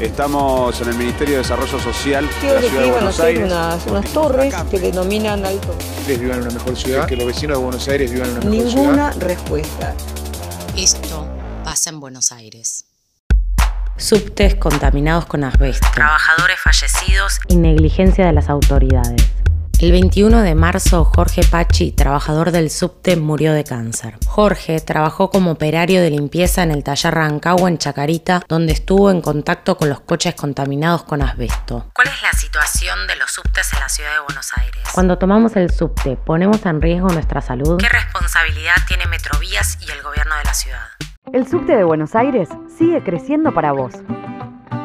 Estamos en el Ministerio de Desarrollo Social de la Ciudad de que Buenos Aires. unas, unas torres que denominan alto. vivan en una mejor ciudad, que los vecinos de Buenos Aires vivan en una mejor ciudad. Ninguna respuesta. Esto pasa en Buenos Aires. Subtes contaminados con asbesto Trabajadores fallecidos. y negligencia de las autoridades. El 21 de marzo, Jorge Pachi, trabajador del subte, murió de cáncer. Jorge trabajó como operario de limpieza en el taller Rancagua en Chacarita, donde estuvo en contacto con los coches contaminados con asbesto. ¿Cuál es la situación de los subtes en la ciudad de Buenos Aires? Cuando tomamos el subte, ¿ponemos en riesgo nuestra salud? ¿Qué responsabilidad tiene Metrovías y el gobierno de la ciudad? El subte de Buenos Aires sigue creciendo para vos.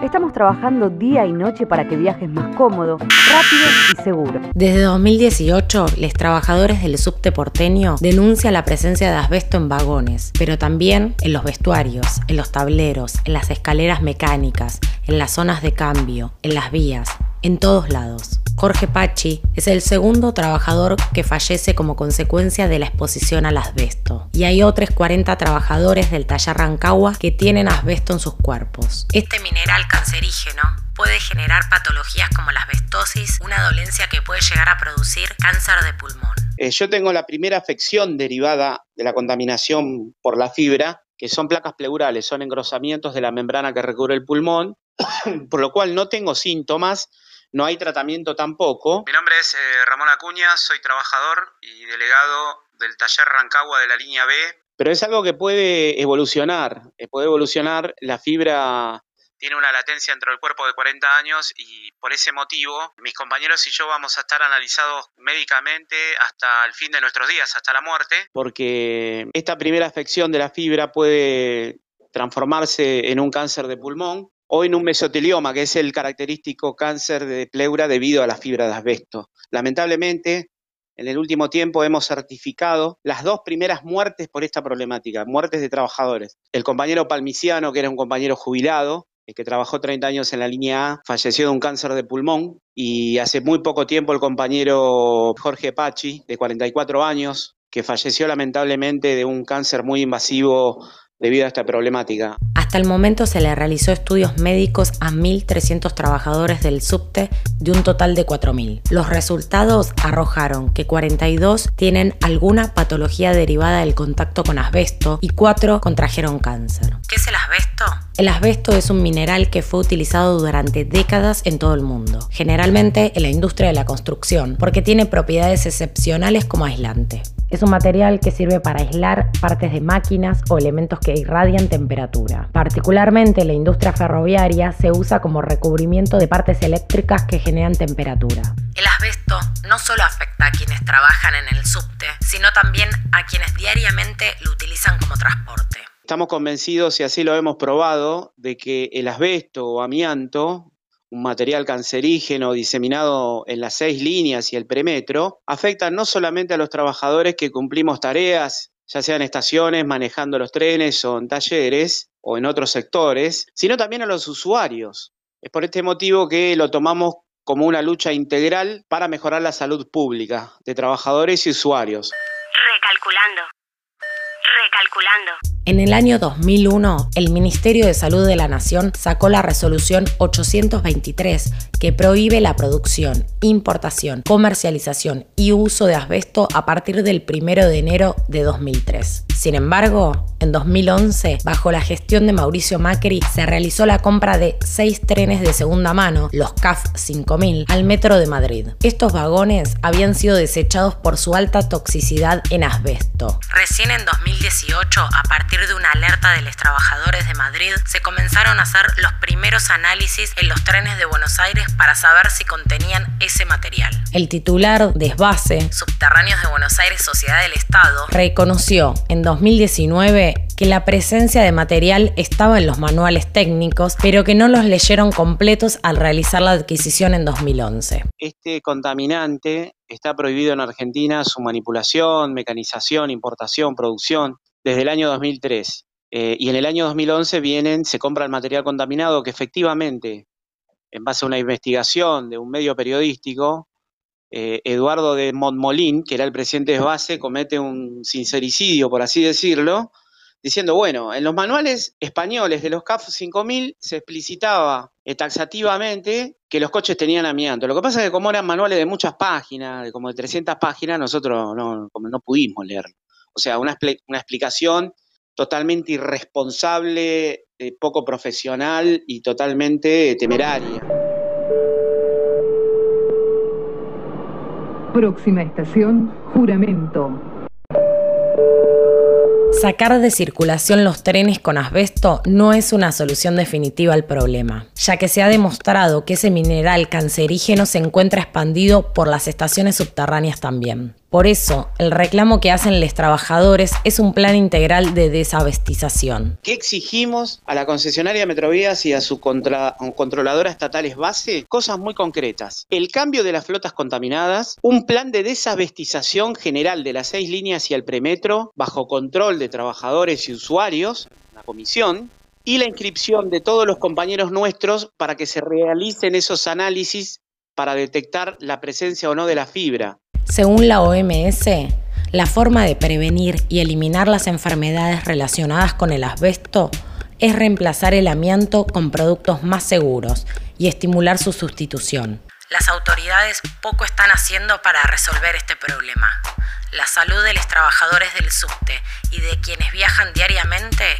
Estamos trabajando día y noche para que viajes más cómodo, rápido y seguro. Desde 2018, los trabajadores del subte porteño denuncian la presencia de asbesto en vagones, pero también en los vestuarios, en los tableros, en las escaleras mecánicas, en las zonas de cambio, en las vías, en todos lados. Jorge Pachi es el segundo trabajador que fallece como consecuencia de la exposición al asbesto. Y hay otros 40 trabajadores del taller Rancagua que tienen asbesto en sus cuerpos. Este mineral cancerígeno puede generar patologías como la asbestosis, una dolencia que puede llegar a producir cáncer de pulmón. Eh, yo tengo la primera afección derivada de la contaminación por la fibra, que son placas pleurales, son engrosamientos de la membrana que recubre el pulmón, por lo cual no tengo síntomas, no hay tratamiento tampoco. Mi nombre es eh, Ramón Acuña, soy trabajador y delegado del taller Rancagua de la línea B. Pero es algo que puede evolucionar, eh, puede evolucionar, la fibra tiene una latencia dentro del cuerpo de 40 años y por ese motivo mis compañeros y yo vamos a estar analizados médicamente hasta el fin de nuestros días, hasta la muerte, porque esta primera afección de la fibra puede transformarse en un cáncer de pulmón o en un mesotelioma, que es el característico cáncer de pleura debido a la fibra de asbesto. Lamentablemente, en el último tiempo hemos certificado las dos primeras muertes por esta problemática, muertes de trabajadores. El compañero Palmiciano, que era un compañero jubilado, que trabajó 30 años en la línea A, falleció de un cáncer de pulmón y hace muy poco tiempo el compañero Jorge Pachi, de 44 años, que falleció lamentablemente de un cáncer muy invasivo debido a esta problemática. Hasta el momento se le realizó estudios médicos a 1.300 trabajadores del subte de un total de 4.000. Los resultados arrojaron que 42 tienen alguna patología derivada del contacto con asbesto y 4 contrajeron cáncer. ¿Qué es el asbesto? El asbesto es un mineral que fue utilizado durante décadas en todo el mundo, generalmente en la industria de la construcción, porque tiene propiedades excepcionales como aislante. Es un material que sirve para aislar partes de máquinas o elementos que irradian temperatura. Particularmente en la industria ferroviaria se usa como recubrimiento de partes eléctricas que generan temperatura. El asbesto no solo afecta a quienes trabajan en el subte, sino también a quienes diariamente lo utilizan como transporte. Estamos convencidos, y así lo hemos probado, de que el asbesto o amianto, un material cancerígeno diseminado en las seis líneas y el premetro, afecta no solamente a los trabajadores que cumplimos tareas, ya sea en estaciones, manejando los trenes o en talleres o en otros sectores, sino también a los usuarios. Es por este motivo que lo tomamos como una lucha integral para mejorar la salud pública de trabajadores y usuarios. Recalculando. Recalculando. En el año 2001, el Ministerio de Salud de la Nación sacó la resolución 823 que prohíbe la producción, importación, comercialización y uso de asbesto a partir del 1 de enero de 2003. Sin embargo, en 2011, bajo la gestión de Mauricio Macri, se realizó la compra de seis trenes de segunda mano, los CAF 5000, al metro de Madrid. Estos vagones habían sido desechados por su alta toxicidad en asbesto. Recién en 2018, a partir de una alerta de los trabajadores de Madrid, se comenzaron a hacer los primeros análisis en los trenes de Buenos Aires para saber si contenían ese material. El titular de Subterráneos de Buenos Aires Sociedad del Estado, reconoció en 2019 que que la presencia de material estaba en los manuales técnicos, pero que no los leyeron completos al realizar la adquisición en 2011. Este contaminante está prohibido en Argentina su manipulación, mecanización, importación, producción desde el año 2003. Eh, y en el año 2011 vienen, se compra el material contaminado que efectivamente, en base a una investigación de un medio periodístico, eh, Eduardo de Montmolín, que era el presidente de base, comete un sincericidio, por así decirlo, diciendo, bueno, en los manuales españoles de los CAF 5000 se explicitaba eh, taxativamente que los coches tenían amianto. Lo que pasa es que como eran manuales de muchas páginas, de como de 300 páginas, nosotros no, no pudimos leerlo. O sea, una, una explicación totalmente irresponsable, eh, poco profesional y totalmente temeraria. Próxima estación, juramento. Sacar de circulación los trenes con asbesto no es una solución definitiva al problema, ya que se ha demostrado que ese mineral cancerígeno se encuentra expandido por las estaciones subterráneas también. Por eso, el reclamo que hacen los trabajadores es un plan integral de desabestización. ¿Qué exigimos a la concesionaria Metrovías y a su controladora estatales base? Cosas muy concretas. El cambio de las flotas contaminadas, un plan de desabestización general de las seis líneas y el premetro, bajo control de trabajadores y usuarios, una comisión, y la inscripción de todos los compañeros nuestros para que se realicen esos análisis para detectar la presencia o no de la fibra. Según la OMS, la forma de prevenir y eliminar las enfermedades relacionadas con el asbesto es reemplazar el amianto con productos más seguros y estimular su sustitución. Las autoridades poco están haciendo para resolver este problema. La salud de los trabajadores del subte y de quienes viajan diariamente